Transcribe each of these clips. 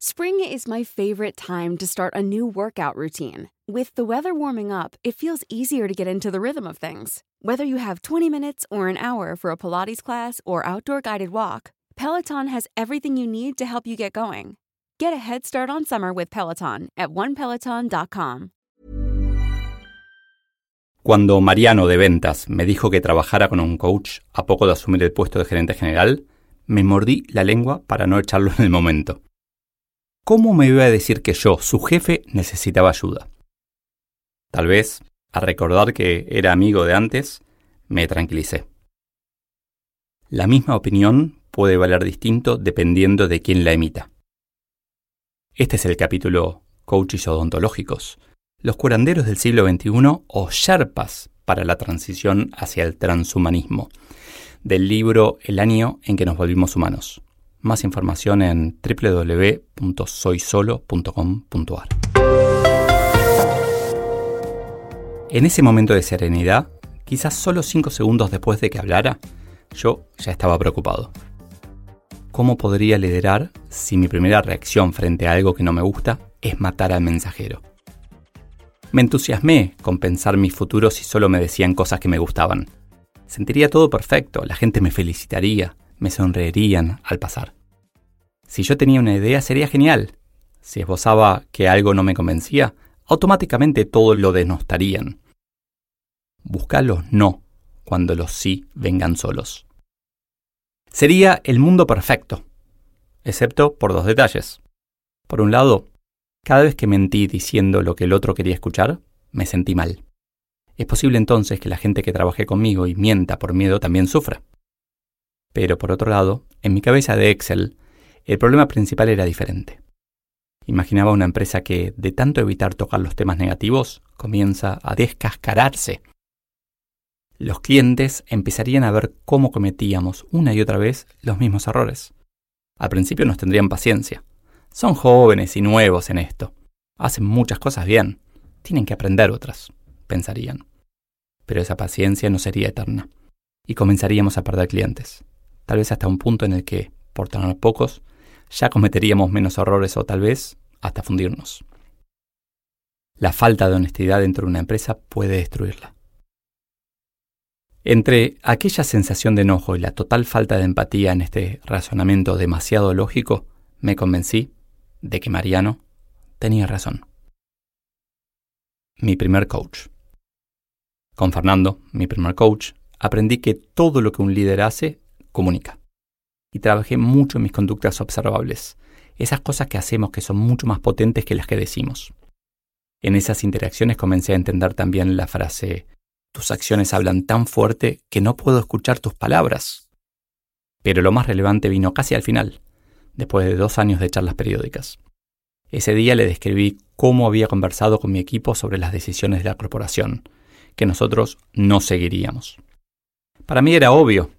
Spring is my favorite time to start a new workout routine. With the weather warming up, it feels easier to get into the rhythm of things. Whether you have 20 minutes or an hour for a Pilates class or outdoor guided walk, Peloton has everything you need to help you get going. Get a head start on summer with Peloton at onepeloton.com. Cuando Mariano de Ventas me dijo que trabajara con un coach a poco de asumir el puesto de gerente general, me mordí la lengua para no echarlo en el momento. ¿Cómo me iba a decir que yo, su jefe, necesitaba ayuda? Tal vez, al recordar que era amigo de antes, me tranquilicé. La misma opinión puede valer distinto dependiendo de quién la emita. Este es el capítulo Coaches odontológicos, los curanderos del siglo XXI o Sherpas para la transición hacia el transhumanismo, del libro El año en que nos volvimos humanos. Más información en www.soysolo.com.ar. En ese momento de serenidad, quizás solo cinco segundos después de que hablara, yo ya estaba preocupado. ¿Cómo podría liderar si mi primera reacción frente a algo que no me gusta es matar al mensajero? Me entusiasmé con pensar mi futuro si solo me decían cosas que me gustaban. Sentiría todo perfecto, la gente me felicitaría, me sonreirían al pasar. Si yo tenía una idea sería genial. Si esbozaba que algo no me convencía, automáticamente todo lo denostarían. Busca los no cuando los sí vengan solos. Sería el mundo perfecto, excepto por dos detalles. Por un lado, cada vez que mentí diciendo lo que el otro quería escuchar, me sentí mal. Es posible entonces que la gente que trabaje conmigo y mienta por miedo también sufra. Pero por otro lado, en mi cabeza de Excel, el problema principal era diferente. Imaginaba una empresa que, de tanto evitar tocar los temas negativos, comienza a descascararse. Los clientes empezarían a ver cómo cometíamos una y otra vez los mismos errores. Al principio nos tendrían paciencia. Son jóvenes y nuevos en esto. Hacen muchas cosas bien. Tienen que aprender otras, pensarían. Pero esa paciencia no sería eterna. Y comenzaríamos a perder clientes tal vez hasta un punto en el que, por tener pocos, ya cometeríamos menos errores o tal vez hasta fundirnos. La falta de honestidad dentro de una empresa puede destruirla. Entre aquella sensación de enojo y la total falta de empatía en este razonamiento demasiado lógico, me convencí de que Mariano tenía razón. Mi primer coach. Con Fernando, mi primer coach, aprendí que todo lo que un líder hace comunica. Y trabajé mucho en mis conductas observables, esas cosas que hacemos que son mucho más potentes que las que decimos. En esas interacciones comencé a entender también la frase, tus acciones hablan tan fuerte que no puedo escuchar tus palabras. Pero lo más relevante vino casi al final, después de dos años de charlas periódicas. Ese día le describí cómo había conversado con mi equipo sobre las decisiones de la corporación, que nosotros no seguiríamos. Para mí era obvio,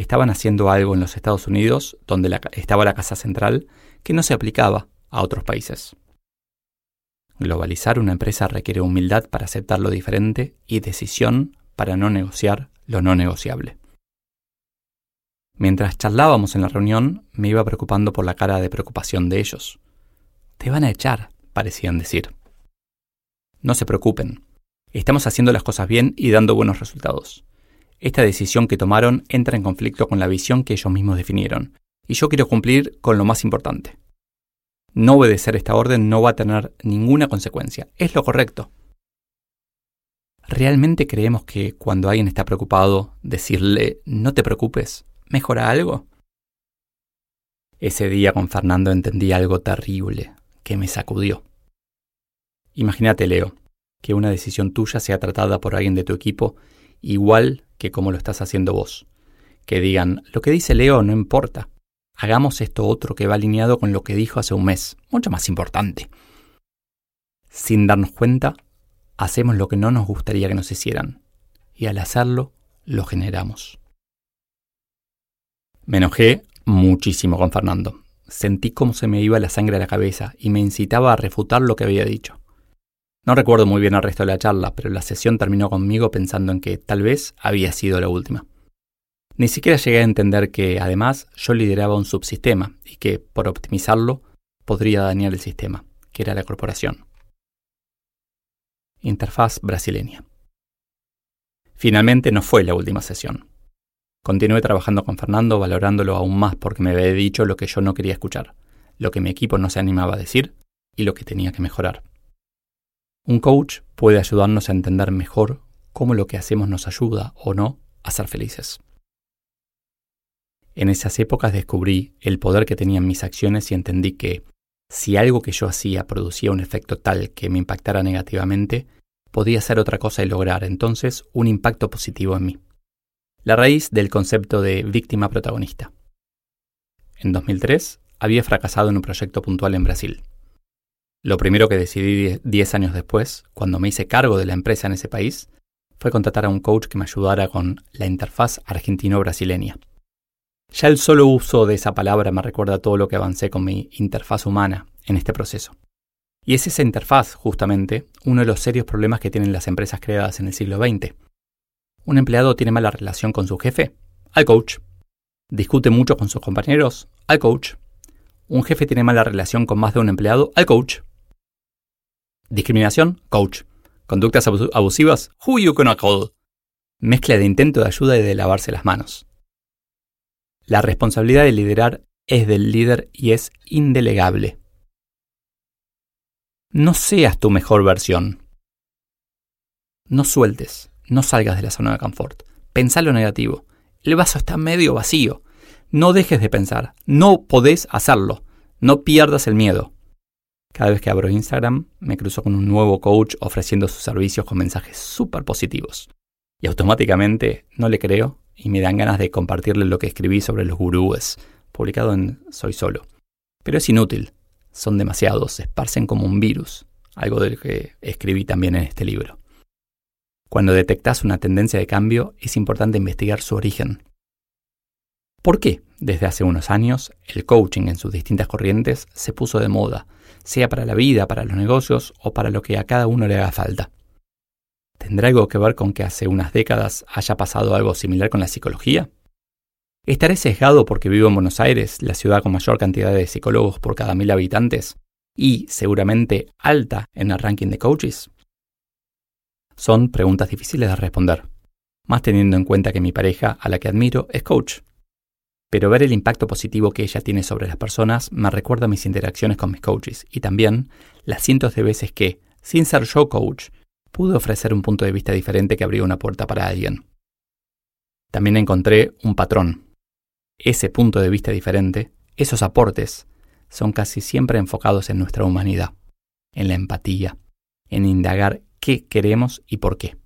estaban haciendo algo en los Estados Unidos, donde estaba la Casa Central, que no se aplicaba a otros países. Globalizar una empresa requiere humildad para aceptar lo diferente y decisión para no negociar lo no negociable. Mientras charlábamos en la reunión, me iba preocupando por la cara de preocupación de ellos. Te van a echar, parecían decir. No se preocupen. Estamos haciendo las cosas bien y dando buenos resultados. Esta decisión que tomaron entra en conflicto con la visión que ellos mismos definieron, y yo quiero cumplir con lo más importante. No obedecer esta orden no va a tener ninguna consecuencia, es lo correcto. ¿Realmente creemos que cuando alguien está preocupado, decirle no te preocupes mejora algo? Ese día con Fernando entendí algo terrible que me sacudió. Imagínate, Leo, que una decisión tuya sea tratada por alguien de tu equipo igual que como lo estás haciendo vos. Que digan, lo que dice Leo no importa. Hagamos esto otro que va alineado con lo que dijo hace un mes, mucho más importante. Sin darnos cuenta, hacemos lo que no nos gustaría que nos hicieran, y al hacerlo, lo generamos. Me enojé muchísimo con Fernando. Sentí cómo se me iba la sangre a la cabeza y me incitaba a refutar lo que había dicho. No recuerdo muy bien el resto de la charla, pero la sesión terminó conmigo pensando en que tal vez había sido la última. Ni siquiera llegué a entender que, además, yo lideraba un subsistema y que, por optimizarlo, podría dañar el sistema, que era la corporación. Interfaz brasileña. Finalmente no fue la última sesión. Continué trabajando con Fernando, valorándolo aún más porque me había dicho lo que yo no quería escuchar, lo que mi equipo no se animaba a decir y lo que tenía que mejorar. Un coach puede ayudarnos a entender mejor cómo lo que hacemos nos ayuda o no a ser felices. En esas épocas descubrí el poder que tenían mis acciones y entendí que si algo que yo hacía producía un efecto tal que me impactara negativamente, podía hacer otra cosa y lograr entonces un impacto positivo en mí. La raíz del concepto de víctima protagonista. En 2003 había fracasado en un proyecto puntual en Brasil. Lo primero que decidí 10 años después, cuando me hice cargo de la empresa en ese país, fue contratar a un coach que me ayudara con la interfaz argentino-brasileña. Ya el solo uso de esa palabra me recuerda todo lo que avancé con mi interfaz humana en este proceso. Y es esa interfaz, justamente, uno de los serios problemas que tienen las empresas creadas en el siglo XX. Un empleado tiene mala relación con su jefe, al coach. Discute mucho con sus compañeros, al coach. Un jefe tiene mala relación con más de un empleado, al coach. Discriminación, coach. Conductas abusivas, who you gonna call? Mezcla de intento de ayuda y de lavarse las manos. La responsabilidad de liderar es del líder y es indelegable. No seas tu mejor versión. No sueltes, no salgas de la zona de confort. Pensá lo negativo. El vaso está medio vacío. No dejes de pensar. No podés hacerlo. No pierdas el miedo. Cada vez que abro Instagram, me cruzo con un nuevo coach ofreciendo sus servicios con mensajes súper positivos. Y automáticamente no le creo y me dan ganas de compartirle lo que escribí sobre los gurúes, publicado en Soy Solo. Pero es inútil, son demasiados, se esparcen como un virus, algo de lo que escribí también en este libro. Cuando detectas una tendencia de cambio, es importante investigar su origen. ¿Por qué desde hace unos años el coaching en sus distintas corrientes se puso de moda, sea para la vida, para los negocios o para lo que a cada uno le haga falta? ¿Tendrá algo que ver con que hace unas décadas haya pasado algo similar con la psicología? ¿Estaré sesgado porque vivo en Buenos Aires, la ciudad con mayor cantidad de psicólogos por cada mil habitantes, y seguramente alta en el ranking de coaches? Son preguntas difíciles de responder, más teniendo en cuenta que mi pareja, a la que admiro, es coach. Pero ver el impacto positivo que ella tiene sobre las personas me recuerda mis interacciones con mis coaches y también las cientos de veces que, sin ser yo coach, pude ofrecer un punto de vista diferente que abrió una puerta para alguien. También encontré un patrón. Ese punto de vista diferente, esos aportes, son casi siempre enfocados en nuestra humanidad, en la empatía, en indagar qué queremos y por qué.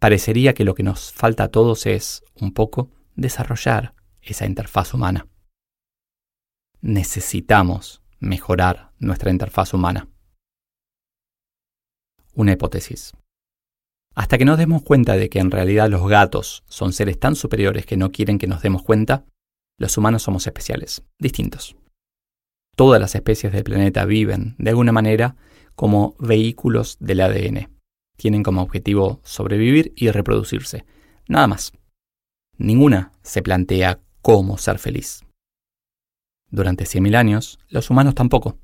Parecería que lo que nos falta a todos es, un poco, desarrollar esa interfaz humana. Necesitamos mejorar nuestra interfaz humana una hipótesis. Hasta que nos demos cuenta de que en realidad los gatos son seres tan superiores que no quieren que nos demos cuenta, los humanos somos especiales, distintos. Todas las especies del planeta viven, de alguna manera, como vehículos del ADN. Tienen como objetivo sobrevivir y reproducirse. Nada más. Ninguna se plantea cómo ser feliz. Durante 100.000 años, los humanos tampoco.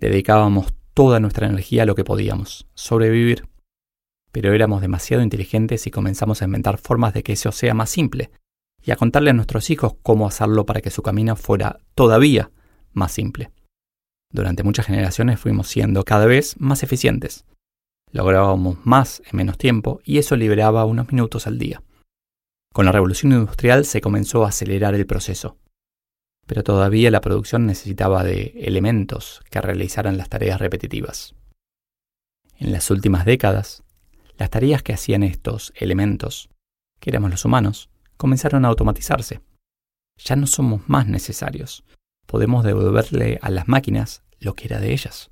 Dedicábamos toda nuestra energía a lo que podíamos, sobrevivir. Pero éramos demasiado inteligentes y comenzamos a inventar formas de que eso sea más simple, y a contarle a nuestros hijos cómo hacerlo para que su camino fuera todavía más simple. Durante muchas generaciones fuimos siendo cada vez más eficientes. Lográbamos más en menos tiempo y eso liberaba unos minutos al día. Con la revolución industrial se comenzó a acelerar el proceso pero todavía la producción necesitaba de elementos que realizaran las tareas repetitivas. En las últimas décadas, las tareas que hacían estos elementos, que éramos los humanos, comenzaron a automatizarse. Ya no somos más necesarios. Podemos devolverle a las máquinas lo que era de ellas.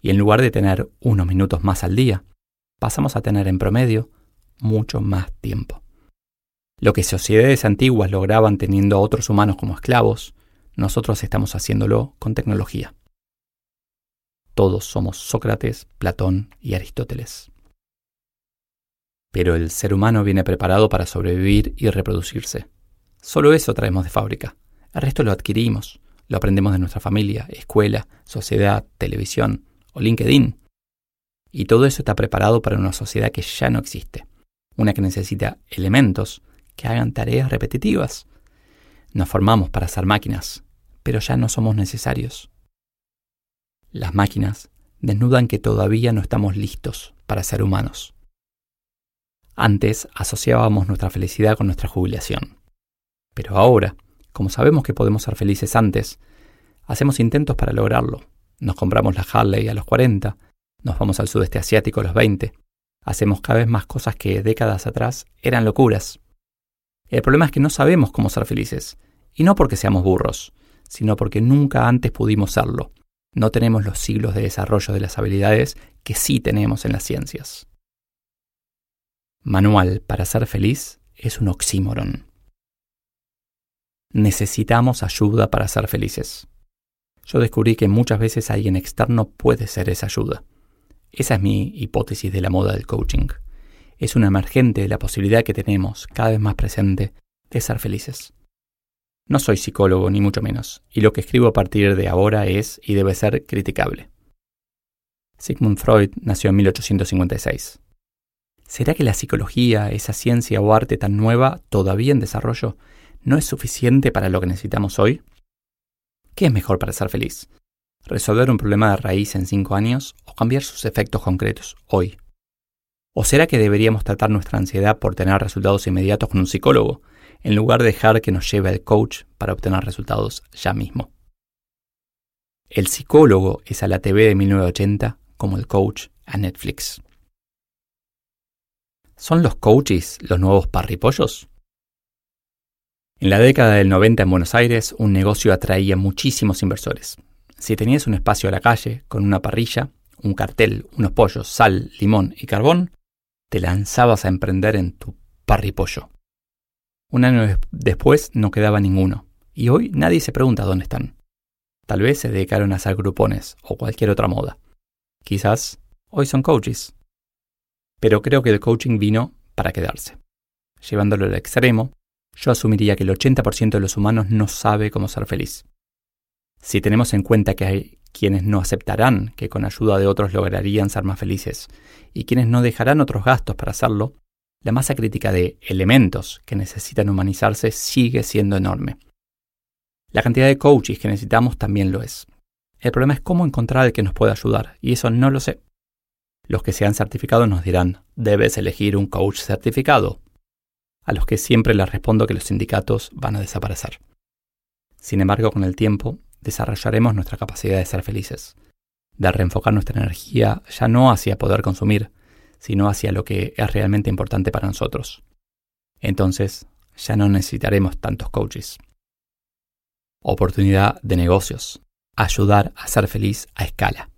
Y en lugar de tener unos minutos más al día, pasamos a tener en promedio mucho más tiempo. Lo que sociedades antiguas lograban teniendo a otros humanos como esclavos, nosotros estamos haciéndolo con tecnología. Todos somos Sócrates, Platón y Aristóteles. Pero el ser humano viene preparado para sobrevivir y reproducirse. Solo eso traemos de fábrica. El resto lo adquirimos, Lo aprendemos de nuestra familia, escuela, sociedad, televisión o LinkedIn. Y todo eso está preparado para una sociedad que ya no existe, una que necesita elementos que hagan tareas repetitivas. Nos formamos para ser máquinas, pero ya no somos necesarios. Las máquinas desnudan que todavía no estamos listos para ser humanos. Antes asociábamos nuestra felicidad con nuestra jubilación. Pero ahora, como sabemos que podemos ser felices antes, hacemos intentos para lograrlo. Nos compramos la Harley a los 40, nos vamos al sudeste asiático a los 20, hacemos cada vez más cosas que décadas atrás eran locuras. El problema es que no sabemos cómo ser felices, y no porque seamos burros, sino porque nunca antes pudimos serlo. No tenemos los siglos de desarrollo de las habilidades que sí tenemos en las ciencias. Manual para ser feliz es un oxímoron. Necesitamos ayuda para ser felices. Yo descubrí que muchas veces alguien externo puede ser esa ayuda. Esa es mi hipótesis de la moda del coaching. Es una emergente de la posibilidad que tenemos, cada vez más presente, de ser felices. No soy psicólogo, ni mucho menos, y lo que escribo a partir de ahora es y debe ser criticable. Sigmund Freud nació en 1856. ¿Será que la psicología, esa ciencia o arte tan nueva, todavía en desarrollo, no es suficiente para lo que necesitamos hoy? ¿Qué es mejor para ser feliz? ¿Resolver un problema de raíz en cinco años o cambiar sus efectos concretos hoy? ¿O será que deberíamos tratar nuestra ansiedad por tener resultados inmediatos con un psicólogo, en lugar de dejar que nos lleve el coach para obtener resultados ya mismo? El psicólogo es a la TV de 1980 como el coach a Netflix. ¿Son los coaches los nuevos parripollos? En la década del 90 en Buenos Aires, un negocio atraía muchísimos inversores. Si tenías un espacio a la calle, con una parrilla, un cartel, unos pollos, sal, limón y carbón, te lanzabas a emprender en tu parripollo. Un año después no quedaba ninguno, y hoy nadie se pregunta dónde están. Tal vez se dedicaron a hacer grupones o cualquier otra moda. Quizás hoy son coaches, pero creo que el coaching vino para quedarse. Llevándolo al extremo, yo asumiría que el 80% de los humanos no sabe cómo ser feliz. Si tenemos en cuenta que hay quienes no aceptarán que con ayuda de otros lograrían ser más felices y quienes no dejarán otros gastos para hacerlo, la masa crítica de elementos que necesitan humanizarse sigue siendo enorme. La cantidad de coaches que necesitamos también lo es. El problema es cómo encontrar el que nos pueda ayudar, y eso no lo sé. Los que se han certificado nos dirán, debes elegir un coach certificado, a los que siempre les respondo que los sindicatos van a desaparecer. Sin embargo, con el tiempo, desarrollaremos nuestra capacidad de ser felices, de reenfocar nuestra energía ya no hacia poder consumir, sino hacia lo que es realmente importante para nosotros. Entonces, ya no necesitaremos tantos coaches. Oportunidad de negocios. Ayudar a ser feliz a escala.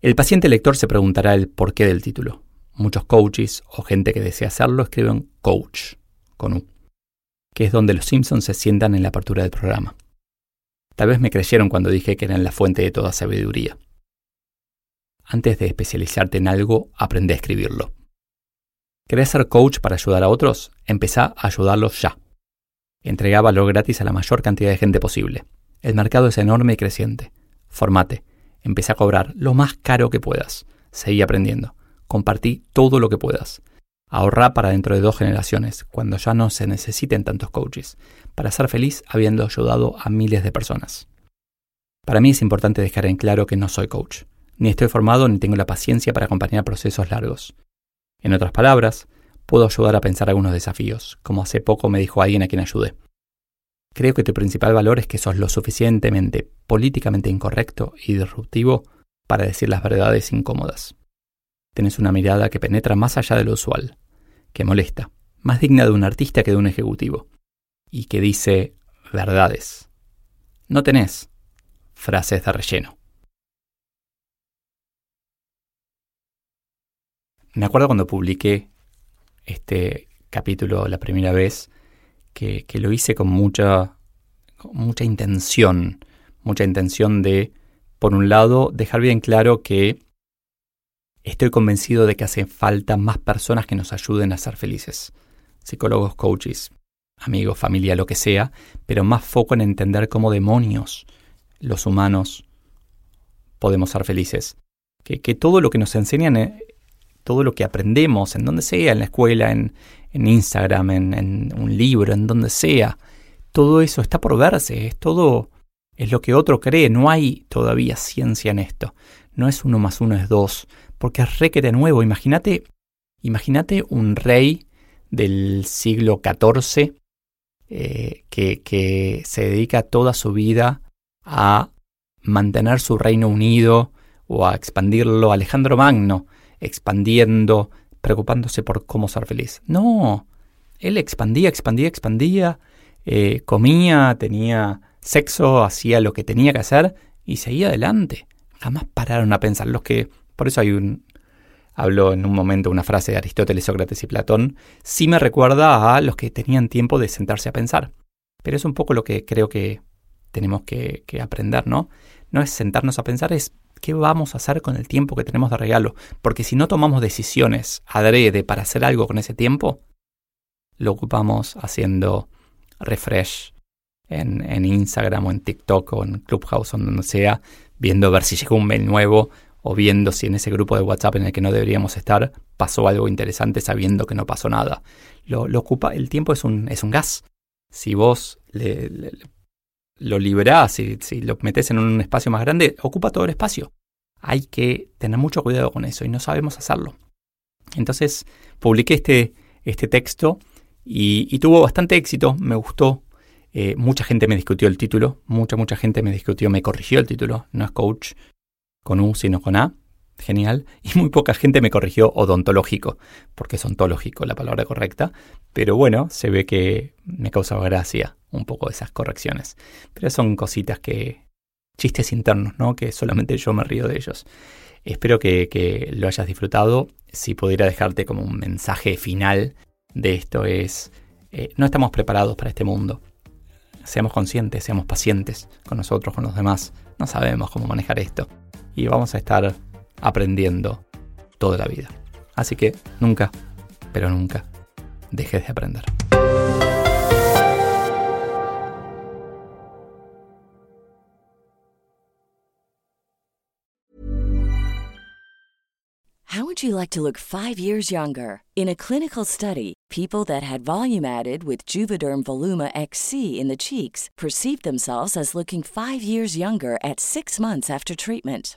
El paciente lector se preguntará el porqué del título. Muchos coaches o gente que desea hacerlo escriben coach con U, que es donde los Simpsons se sientan en la apertura del programa. Tal vez me creyeron cuando dije que eran la fuente de toda sabiduría. Antes de especializarte en algo, aprende a escribirlo. ¿Querés ser coach para ayudar a otros? Empezá a ayudarlos ya. Entrega valor gratis a la mayor cantidad de gente posible. El mercado es enorme y creciente. Formate, Empieza a cobrar lo más caro que puedas. Seguí aprendiendo. Compartí todo lo que puedas. Ahorra para dentro de dos generaciones, cuando ya no se necesiten tantos coaches, para ser feliz habiendo ayudado a miles de personas. Para mí es importante dejar en claro que no soy coach. Ni estoy formado ni tengo la paciencia para acompañar procesos largos. En otras palabras, puedo ayudar a pensar algunos desafíos, como hace poco me dijo alguien a quien ayudé. Creo que tu principal valor es que sos lo suficientemente políticamente incorrecto y disruptivo para decir las verdades incómodas. Tienes una mirada que penetra más allá de lo usual, que molesta, más digna de un artista que de un ejecutivo, y que dice verdades. No tenés frases de relleno. Me acuerdo cuando publiqué este capítulo la primera vez, que, lo hice con mucha, mucha intención, mucha intención de, por un lado, dejar bien claro que estoy convencido de que hace falta más personas que nos ayuden a ser felices, psicólogos, coaches, amigos, familia, lo que sea, pero más foco en entender cómo demonios los humanos podemos ser felices. Que, todo lo que nos enseñan, eh, todo lo que aprendemos, en donde sea, en la escuela, en, Instagram, en, en, un libro, en donde sea, todo eso está por verse, es todo, es lo que otro cree, no hay todavía ciencia en esto, no es uno más uno es dos, porque es re que de nuevo, imagínate, imagínate un rey del siglo XIV eh, que, se dedica toda su vida a mantener su reino unido o a expandirlo. Alejandro Magno, expandiendo, preocupándose por cómo ser feliz. No, él expandía, expandía, expandía, eh, comía, tenía sexo, hacía lo que tenía que hacer y seguía adelante. Jamás pararon a pensar. Los que, por eso hay un, hablo en un momento una frase de Aristóteles, Sócrates y Platón, sí me recuerda a los que tenían tiempo de sentarse a pensar. Pero es un poco lo que creo que tenemos que, aprender, ¿no? No es sentarnos a pensar, es qué vamos a hacer con el tiempo que tenemos de regalo. Porque si no tomamos decisiones adrede para hacer algo con ese tiempo, lo ocupamos haciendo refresh en, en Instagram o en TikTok o en Clubhouse o donde sea, viendo a ver si llegó un mail nuevo o viendo si en ese grupo de WhatsApp en el que no deberíamos estar pasó algo interesante sabiendo que no pasó nada. Lo, ocupa, el tiempo es un, es un gas. Si vos lo liberás, si, si lo metes en un espacio más grande, ocupa todo el espacio. Hay que tener mucho cuidado con eso y no sabemos hacerlo. Entonces publiqué este, este texto y, tuvo bastante éxito, me gustó. Eh, mucha gente me discutió el título, mucha, mucha gente me discutió, me corrigió el título, no es coach, con U, sino con A. Genial. Y muy poca gente me corrigió odontológico, porque es ontológico la palabra correcta. Pero bueno, se ve que me causaba gracia un poco esas correcciones. Pero son cositas que. chistes internos, ¿no? Que solamente yo me río de ellos. Espero que, lo hayas disfrutado. Si pudiera dejarte como un mensaje final de esto es. Eh, no estamos preparados para este mundo. Seamos conscientes, seamos pacientes con nosotros, con los demás. No sabemos cómo manejar esto y vamos a estar aprendiendo toda la vida. Así que nunca, pero nunca, dejes de aprender. How would you like to look 5 years younger? In a clinical study, people that had volume added with Juvederm Voluma XC in the cheeks perceived themselves as looking 5 years younger at 6 months after treatment.